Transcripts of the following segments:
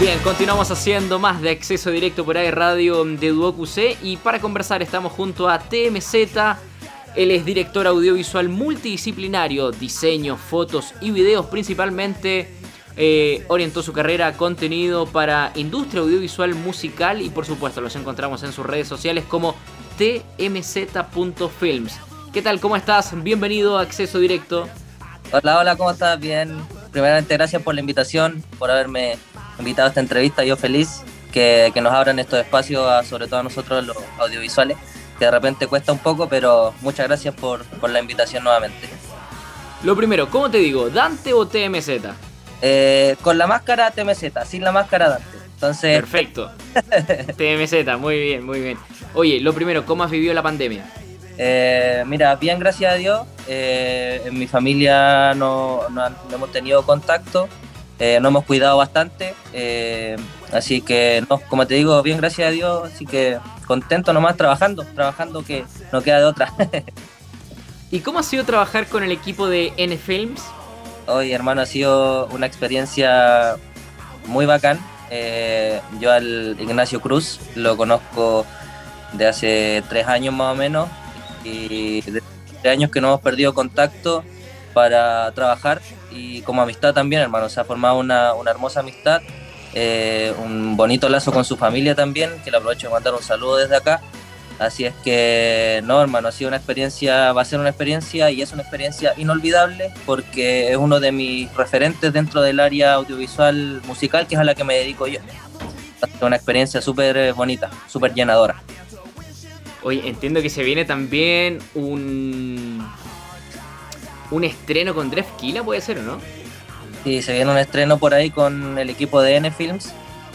Bien, continuamos haciendo más de acceso directo por ahí radio de Duoc UC y para conversar estamos junto a TMZ. Él es director audiovisual multidisciplinario, diseño, fotos y videos principalmente. Eh, orientó su carrera a contenido para industria audiovisual musical y por supuesto los encontramos en sus redes sociales como tmz.films. ¿Qué tal? ¿Cómo estás? Bienvenido a Acceso Directo. Hola, hola, ¿cómo estás? Bien. Primeramente, gracias por la invitación, por haberme invitado a esta entrevista. Yo feliz que, nos abran estos espacios, sobre todo a nosotros los audiovisuales, que de repente cuesta un poco, pero muchas gracias por, la invitación nuevamente. Lo primero, ¿cómo te digo? ¿Dante o TMZ? Eh, con la máscara TMZ, sin la máscara Dante. Entonces... Perfecto. TMZ, muy bien, muy bien. Oye, lo primero, ¿cómo has vivido la pandemia? Eh, mira, bien, gracias a Dios. Eh, en mi familia no, no, hemos tenido contacto. Eh, nos hemos cuidado bastante, eh, así que, no, como te digo, bien gracias a Dios, así que contento nomás trabajando, trabajando que no queda de otra. ¿Y cómo ha sido trabajar con el equipo de N-Films? Hoy, hermano, ha sido una experiencia muy bacán. Eh, yo al Ignacio Cruz lo conozco de hace tres años más o menos y de tres años que no hemos perdido contacto para trabajar y como amistad también, hermano. Se ha formado una, hermosa amistad, eh, un bonito lazo con su familia también, que le aprovecho de mandar un saludo desde acá. Así es que, no, hermano, ha sido una experiencia, va a ser una experiencia y es una experiencia inolvidable porque es uno de mis referentes dentro del área audiovisual musical, que es a la que me dedico yo. Ha una experiencia súper bonita, súper llenadora. Oye, entiendo que se viene también un un estreno con Drefkila, puede ser, ¿o no? Sí, se viene un estreno por ahí con el equipo de N Films,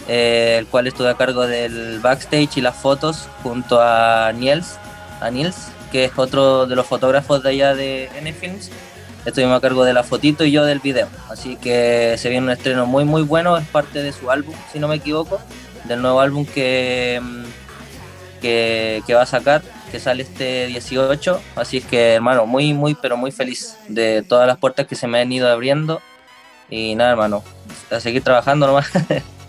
eh, el cual estuve a cargo del backstage y las fotos junto a Niels, a Niels, que es otro de los fotógrafos de allá de N Films. Estuvimos a cargo de la fotito y yo del video. Así que se viene un estreno muy muy bueno, es parte de su álbum, si no me equivoco, del nuevo álbum que, mm, que va a sacar que sale este 18. Así es que, hermano, muy, muy, pero muy feliz de todas las puertas que se me han ido abriendo. Y nada, hermano, a seguir trabajando nomás.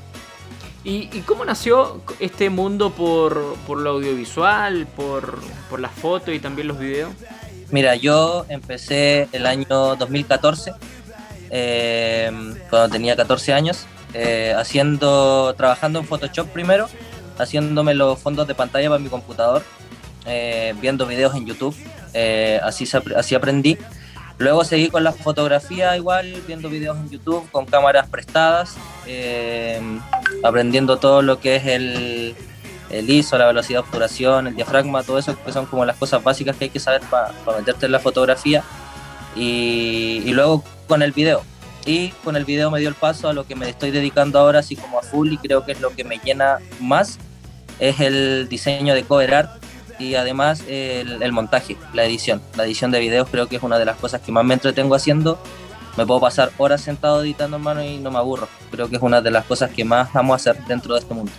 ¿Y, cómo nació este mundo por, por lo audiovisual, por, por las fotos y también los videos? Mira, yo empecé el año 2014, eh, cuando tenía 14 años, eh, haciendo, trabajando en Photoshop primero, haciéndome los fondos de pantalla para mi computador eh, viendo videos en YouTube, eh, así, así aprendí. Luego seguí con la fotografía igual, viendo videos en YouTube con cámaras prestadas, eh, aprendiendo todo lo que es el, el, ISO, la velocidad de obturación, el diafragma, todo eso que son como las cosas básicas que hay que saber para meterte en la fotografía. Y, y, luego con el video. Y con el video me dio el paso a lo que me estoy dedicando ahora, así como a full, y creo que es lo que me llena más, es el diseño de cover art y además el, montaje, la edición. La edición de videos creo que es una de las cosas que más me entretengo haciendo. Me puedo pasar horas sentado editando hermano y no me aburro. Creo que es una de las cosas que más amo hacer dentro de este mundo.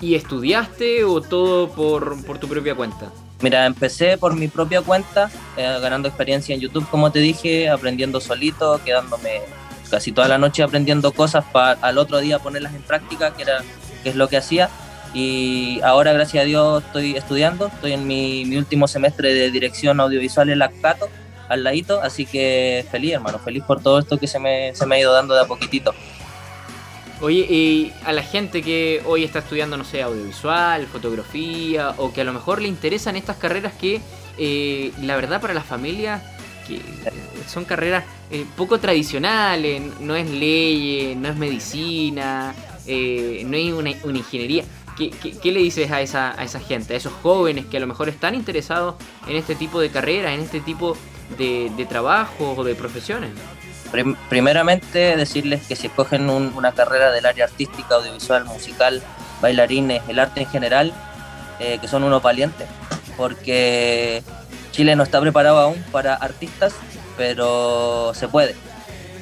¿Y estudiaste o todo por, tu propia cuenta? Mira, empecé por mi propia cuenta, eh, ganando experiencia en YouTube, como te dije, aprendiendo solito, quedándome casi toda la noche aprendiendo cosas para al otro día ponerlas en práctica, que, era, que es lo que hacía y ahora gracias a Dios estoy estudiando, estoy en mi, último semestre de dirección audiovisual en Lactato, al ladito, así que feliz hermano, feliz por todo esto que se me, se me ha ido dando de a poquitito. Oye, y a la gente que hoy está estudiando, no sé, audiovisual, fotografía, o que a lo mejor le interesan estas carreras que, eh, la verdad, para las familias, que son carreras eh, poco tradicionales, no es ley, no es medicina, eh, no es una ingeniería. ¿Qué, le dices a esa, a esa gente, a esos jóvenes que a lo mejor están interesados en este tipo de carreras, en este tipo de, de trabajos o de profesiones? Primeramente decirles que si escogen una carrera del área artística, audiovisual, musical, bailarines, el arte en general, eh, que son unos valientes, porque Chile no está preparado aún para artistas, pero se puede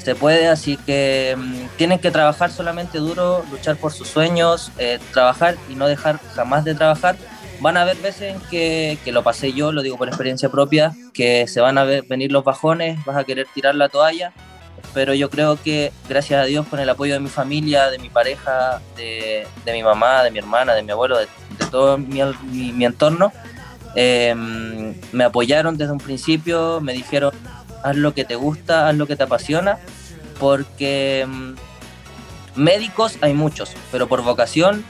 se puede, así que mm, tienen que trabajar solamente duro, luchar por sus sueños, eh, trabajar y no dejar jamás de trabajar. Van a haber veces en que, que, lo pasé yo, lo digo por experiencia propia, que se van a ver, venir los bajones, vas a querer tirar la toalla, pero yo creo que gracias a Dios con el apoyo de mi familia, de mi pareja, de, mi mamá, de mi hermana, de mi abuelo, de, todo mi, mi, entorno, em, me apoyaron desde un principio, me dijeron, haz lo que te gusta, haz lo que te apasiona, porque em, médicos hay muchos, pero por vocación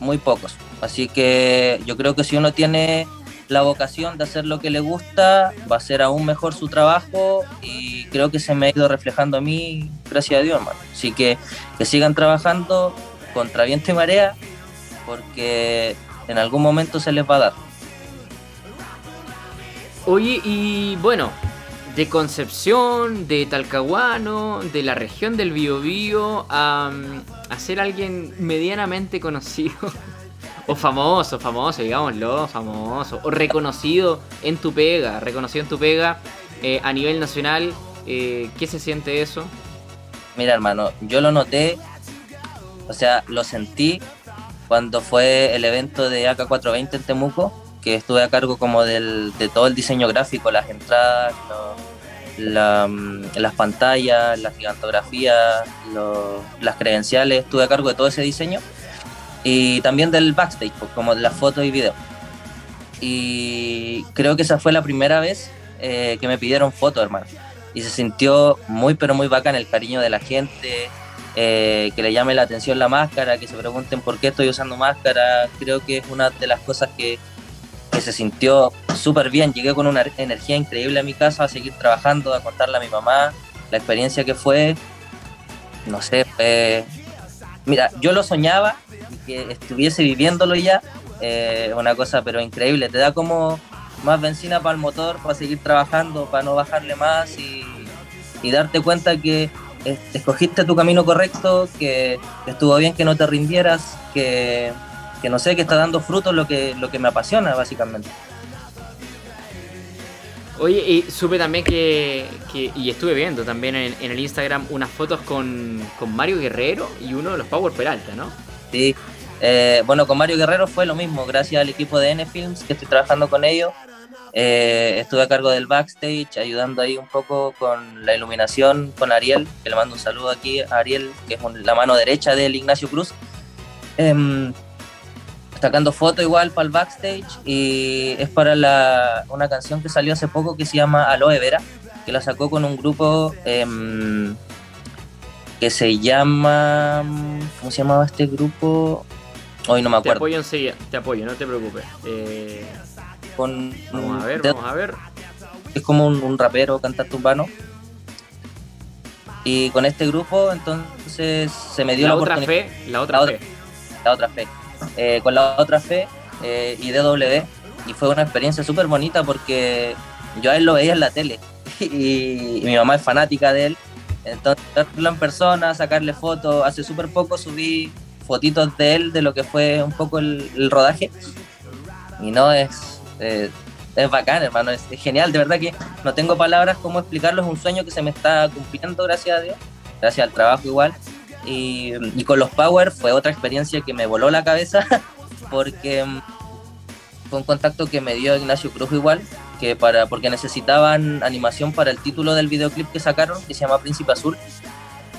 muy pocos. Así que yo creo que si uno tiene la vocación de hacer lo que le gusta, va a ser aún mejor su trabajo y creo que se me ha ido reflejando a mí, gracias a Dios, hermano. Así que que sigan trabajando contra viento y marea, porque en algún momento se les va a dar. Oye, y bueno, de Concepción, de Talcahuano, de la región del Biobío, a, a ser alguien medianamente conocido o famoso, famoso, digámoslo, famoso. O reconocido en tu pega, reconocido en tu pega eh, a nivel nacional. Eh, ¿Qué se siente eso? Mira, hermano, yo lo noté, o sea, lo sentí cuando fue el evento de AK420 en Temuco, que estuve a cargo como del, de todo el diseño gráfico, las entradas, mm, las pantallas, la gigantografía, las credenciales, estuve a cargo de todo ese diseño y también del backstage, pues, como de las fotos y videos. Y creo que esa fue la primera vez eh, que me pidieron fotos, hermano. Y se sintió muy, pero muy bacán el cariño de la gente, eh, que le llame la atención la máscara, que se pregunten por qué estoy usando máscara. Creo que es una de las cosas que, que se sintió súper bien. Llegué con una energía increíble a mi casa a seguir trabajando, a contarle a mi mamá la experiencia que fue. No sé. Mira, yo lo soñaba que estuviese viviéndolo ya, eh, una cosa pero increíble, te da como más benzina para el motor, para seguir trabajando, para no bajarle más y, darte cuenta que escogiste tu camino correcto, que, estuvo bien que no te rindieras, que, no sé, que está dando frutos lo que, lo que me apasiona básicamente. Oye, y supe también que, y estuve viendo también en, en el Instagram unas fotos con, con, Mario Guerrero y uno de los Power Peralta, ¿no? Sí, eh, bueno, con Mario Guerrero fue lo mismo, gracias al equipo de N Films que estoy trabajando con ellos. Eh, estuve a cargo del backstage, ayudando ahí un poco con la iluminación con Ariel, que le mando un saludo aquí a Ariel, que es la mano derecha del Ignacio Cruz. Eh, sacando foto igual para el backstage y es para la, una canción que salió hace poco que se llama Aloe Vera, que la sacó con un grupo em, que se llama... ¿Cómo se llamaba este grupo? Hoy no me acuerdo. Te apoyo enseguida, te apoyo, no te preocupes. Eh, con, vamos a ver, vamos a ver. Es como un, rapero, cantante urbano. Y con este grupo, entonces se me dio la, otra fe, la otra fe. la otra fe. Eh, con la otra fe eh, y DW. Y fue una experiencia súper bonita porque yo a él lo veía en la tele y, mi mamá es fanática de él. Entonces, verlo en persona, sacarle fotos. Hace súper poco subí fotitos de él, de lo que fue un poco el, rodaje. Y no, es, eh, es bacán, hermano, es, genial. De verdad que no tengo palabras cómo explicarlo. Es un sueño que se me está cumpliendo, gracias a Dios. Gracias al trabajo igual. Y, y con los Power fue otra experiencia que me voló la cabeza porque mm, fue un contacto que me dio Ignacio Cruz igual, que para, porque necesitaban animación para el título del videoclip que sacaron, que se llama Príncipe Azul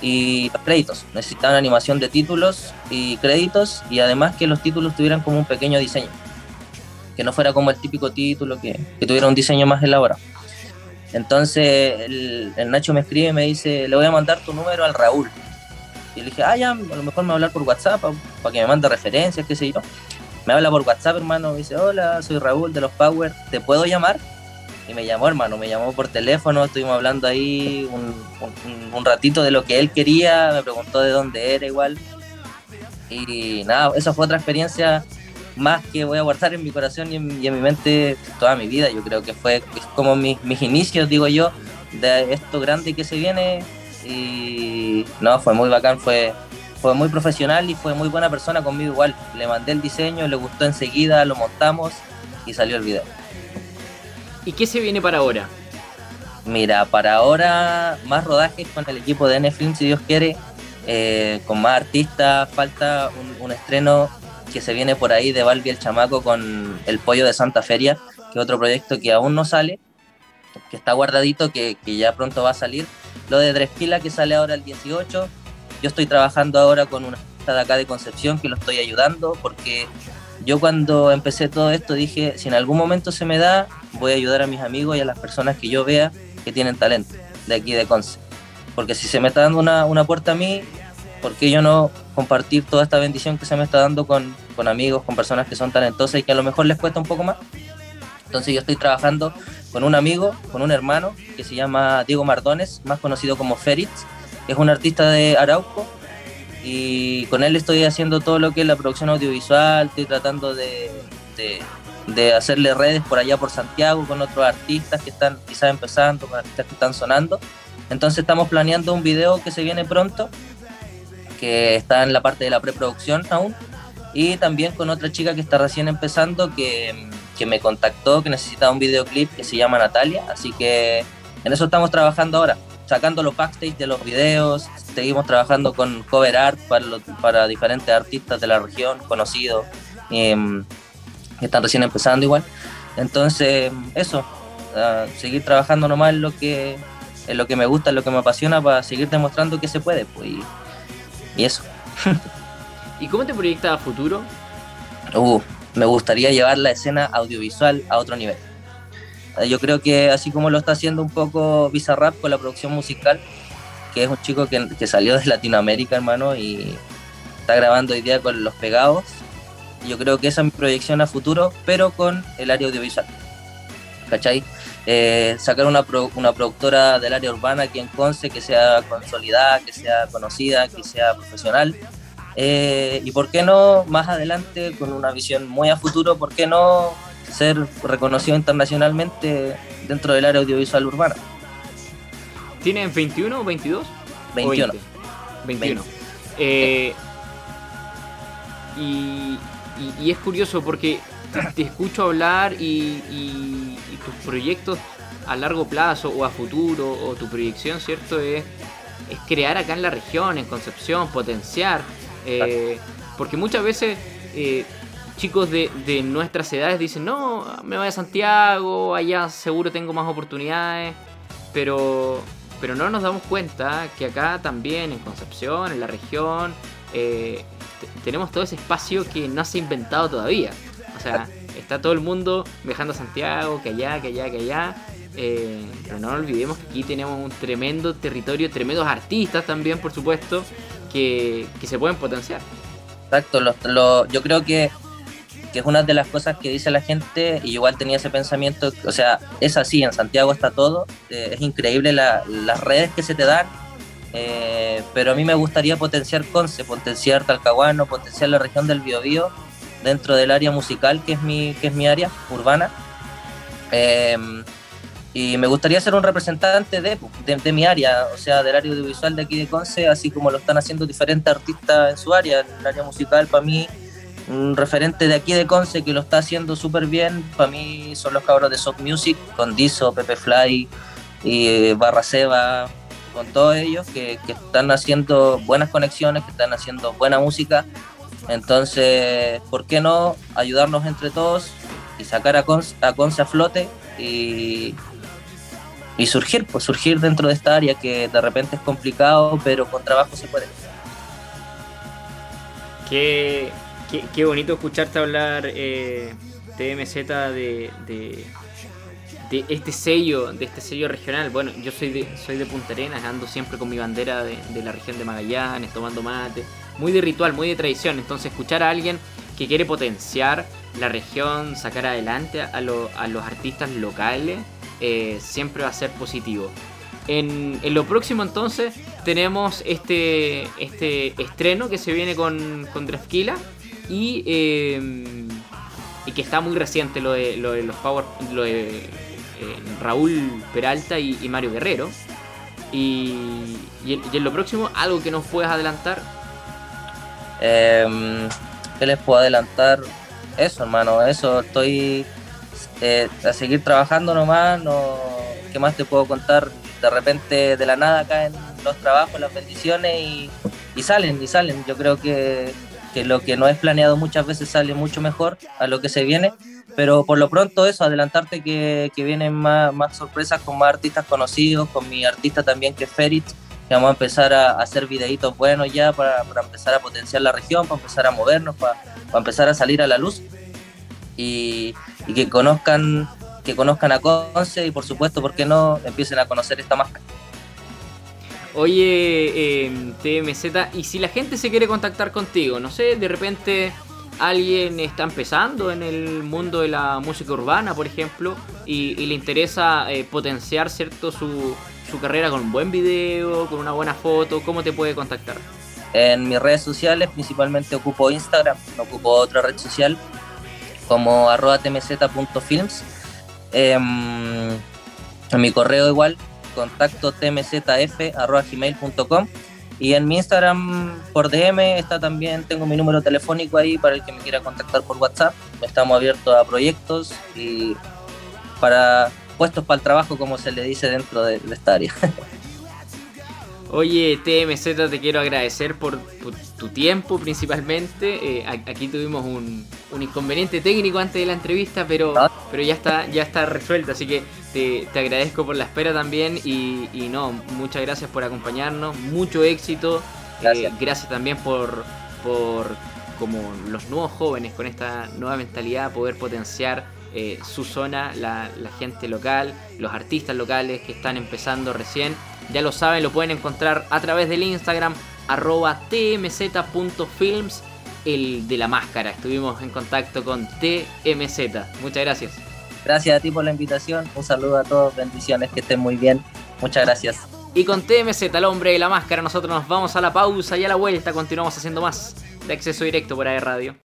y los créditos. Necesitaban animación de títulos y créditos y además que los títulos tuvieran como un pequeño diseño. Que no fuera como el típico título, que, tuviera un diseño más elaborado. Entonces el, Nacho me escribe y me dice, le voy a mandar tu número al Raúl. Y le dije, ah, ya, a lo mejor me va a hablar por WhatsApp para que me mande referencias, qué sé yo. Me habla por WhatsApp, hermano, me dice, hola, soy Raúl de los Power, ¿te puedo llamar? y me llamó, hermano, me llamó por teléfono, estuvimos hablando ahí un, ratito de lo que él quería, me preguntó de dónde era igual. Y nada, esa fue otra experiencia más que voy a guardar en mi corazón y en, mi mente toda mi vida. Yo creo que fue como mis, mis inicios, digo yo, de esto grande que se viene. Y no, fue muy bacán, fue, fue muy profesional y fue muy buena persona conmigo igual. Le mandé el diseño, le gustó enseguida, lo montamos y salió el video. ¿Y qué se viene para ahora? Mira, para ahora más rodajes con el equipo de Netflix, si Dios quiere, eh, con más artistas, falta un, estreno que se viene por ahí de Balbi el Chamaco con El Pollo de Santa Feria, que es otro proyecto que aún no sale, que está guardadito, que, ya pronto va a salir, lo de Dresquila que sale ahora el 18. Yo estoy trabajando ahora con una de acá de Concepción que lo estoy ayudando porque yo cuando empecé todo esto dije, si en algún momento se me da, voy a ayudar a mis amigos y a las personas que yo vea que tienen talento de aquí de Conce. Porque si se me está dando una, una puerta a mí, ¿por qué yo no compartir toda esta bendición que se me está dando con, con amigos, con personas que son talentosas y que a lo mejor les cuesta un poco más? Entonces yo estoy trabajando con un amigo, con un hermano que se llama Diego Mardones, más conocido como que es un artista de Arauco y con él estoy haciendo todo lo que es la producción audiovisual, estoy tratando de, de, hacerle redes por allá por Santiago con otros artistas que están quizás empezando, con artistas que están sonando. Entonces estamos planeando un video que se viene pronto, que está en la parte de la preproducción aún, y también con otra chica que está recién empezando que, que me contactó, que necesitaba un videoclip que se llama Natalia, así que en eso estamos trabajando ahora sacando los backstage de los videos, seguimos trabajando con cover art para, para diferentes artistas de la región, conocidos, em, que están recién empezando igual. Entonces, eso, seguir trabajando nomás en lo que en lo que me gusta, en lo que me apasiona, para seguir demostrando que se puede, pues, y, eso. ¿Y cómo te proyectas a futuro? Uh, me gustaría llevar la escena audiovisual a otro nivel. Yo creo que así como lo está haciendo un poco Bizarrap con la producción musical, que es un chico que, que salió de Latinoamérica, hermano, y está grabando hoy día con Los Pegados. Yo creo que esa es mi proyección a futuro, pero con el área audiovisual. ¿Cachai? Eh, sacar una, una productora del área urbana aquí en Conce que sea consolidada, que sea conocida, que sea profesional. Eh, y por qué no, más adelante, con una visión muy a futuro, por qué no ser reconocido internacionalmente dentro del área audiovisual urbana. ¿Tienen 21 o 22? 21. 21. y, es curioso porque te escucho hablar y, tus proyectos a largo plazo o a futuro o tu proyección, ¿cierto? Es, es crear acá en la región, en Concepción, potenciar. Eh, porque muchas veces eh, chicos de, de, nuestras edades dicen, no, me voy a Santiago, allá seguro tengo más oportunidades, pero, pero no nos damos cuenta que acá también, en Concepción, en la región, eh, tenemos todo ese espacio que no se ha inventado todavía. O sea, está todo el mundo viajando a Santiago, que allá, que allá, que allá. Eh, pero no olvidemos que aquí tenemos un tremendo territorio, tremendos artistas también, por supuesto, que, se pueden potenciar. Exacto, lo, yo creo que que es una de las cosas que dice la gente, y igual tenía ese pensamiento, o sea, es así, en Santiago está todo, eh, es increíble las redes que se te dan, eh, pero a mí me gustaría potenciar Conce, potenciar Talcahuano, potenciar la región del Biobío dentro del área musical, que es mi, que es mi área urbana. Em, y me gustaría ser un representante de, de, mi área, o sea, del área audiovisual de aquí de Conce, así como lo están haciendo diferentes artistas en su área. En el área musical, para mí, un referente de aquí de Conce que lo está haciendo súper bien, para mí son los cabros de Soft Music, con Diso, Pepe Fly y eh, Barra Seba, con todos ellos que, están haciendo buenas conexiones, que están haciendo buena música. Entonces, ¿por qué no ayudarnos entre todos y sacar a Conce a, Conce a flote y surgir, pues surgir dentro de esta área que de repente es complicado, pero con trabajo se puede. Qué, Qué, bonito escucharte hablar, eh, TMZ, de, de, este sello, de este sello regional. Bueno, yo soy de, soy de Punta Arenas, ando siempre con mi bandera de, la región de Magallanes, tomando mate. Muy de ritual, muy de tradición. Entonces, escuchar a alguien que quiere potenciar la región, sacar adelante a, los artistas locales, eh, siempre va a ser positivo. En, lo próximo entonces tenemos este, este estreno que se viene con, con y, em, y que está muy reciente lo de, lo de los Power, lo de eh, Raúl Peralta y, Mario Guerrero. Y, y, en, lo próximo, algo que nos puedas adelantar. Eh, ¿Qué les puedo adelantar? Eso, hermano, eso. Estoy eh, a seguir trabajando nomás. No, ¿Qué más te puedo contar? De repente, de la nada, caen los trabajos, las bendiciones y, y salen, y salen. Yo creo que que lo que no es planeado muchas veces sale mucho mejor a lo que se viene, Pero por lo pronto eso, adelantarte que, que vienen más, más, sorpresas con más artistas conocidos, con mi artista también que es Ferit, que vamos a empezar a, hacer videitos buenos ya para, para, empezar a potenciar la región, para empezar a movernos, para, para empezar a salir a la luz. Y, que conozcan que conozcan a Conce y por supuesto, ¿por qué no empiecen a conocer esta máscara? Oye, eh, TMZ, y si la gente se quiere contactar contigo, no sé, de repente alguien está empezando en el mundo de la música urbana, por ejemplo, y, y le interesa eh, potenciar cierto su, su, carrera con un buen video, con una buena foto, ¿cómo te puede contactar? En mis redes sociales principalmente ocupo Instagram, ocupo otra red social como arroba tmz.films. Eh, en mi correo igual, contacto tmzf.gmail.com y en mi Instagram por DM está también, tengo mi número telefónico ahí para el que me quiera contactar por WhatsApp. Estamos abiertos a proyectos y para puestos para el trabajo, como se le dice dentro de, de esta área. Oye, TMZ, te quiero agradecer por, por tu tiempo principalmente. Eh, aquí tuvimos un, un, inconveniente técnico antes de la entrevista, pero, ¿No? pero ya está ya está resuelto. Así que te, te agradezco por la espera también. Y, y, no, muchas gracias por acompañarnos. Mucho éxito. Gracias, eh, gracias también por, por, como los nuevos jóvenes, con esta nueva mentalidad, poder potenciar eh, su zona, la, la gente local, los artistas locales que están empezando recién. Ya lo saben, lo pueden encontrar a través del Instagram arroba tmz.films, el de la máscara. Estuvimos en contacto con TMZ. Muchas gracias. Gracias a ti por la invitación. Un saludo a todos. Bendiciones. Que estén muy bien. Muchas gracias. Y con TMZ, el hombre de la máscara, nosotros nos vamos a la pausa y a la vuelta continuamos haciendo más de acceso directo por AE Radio.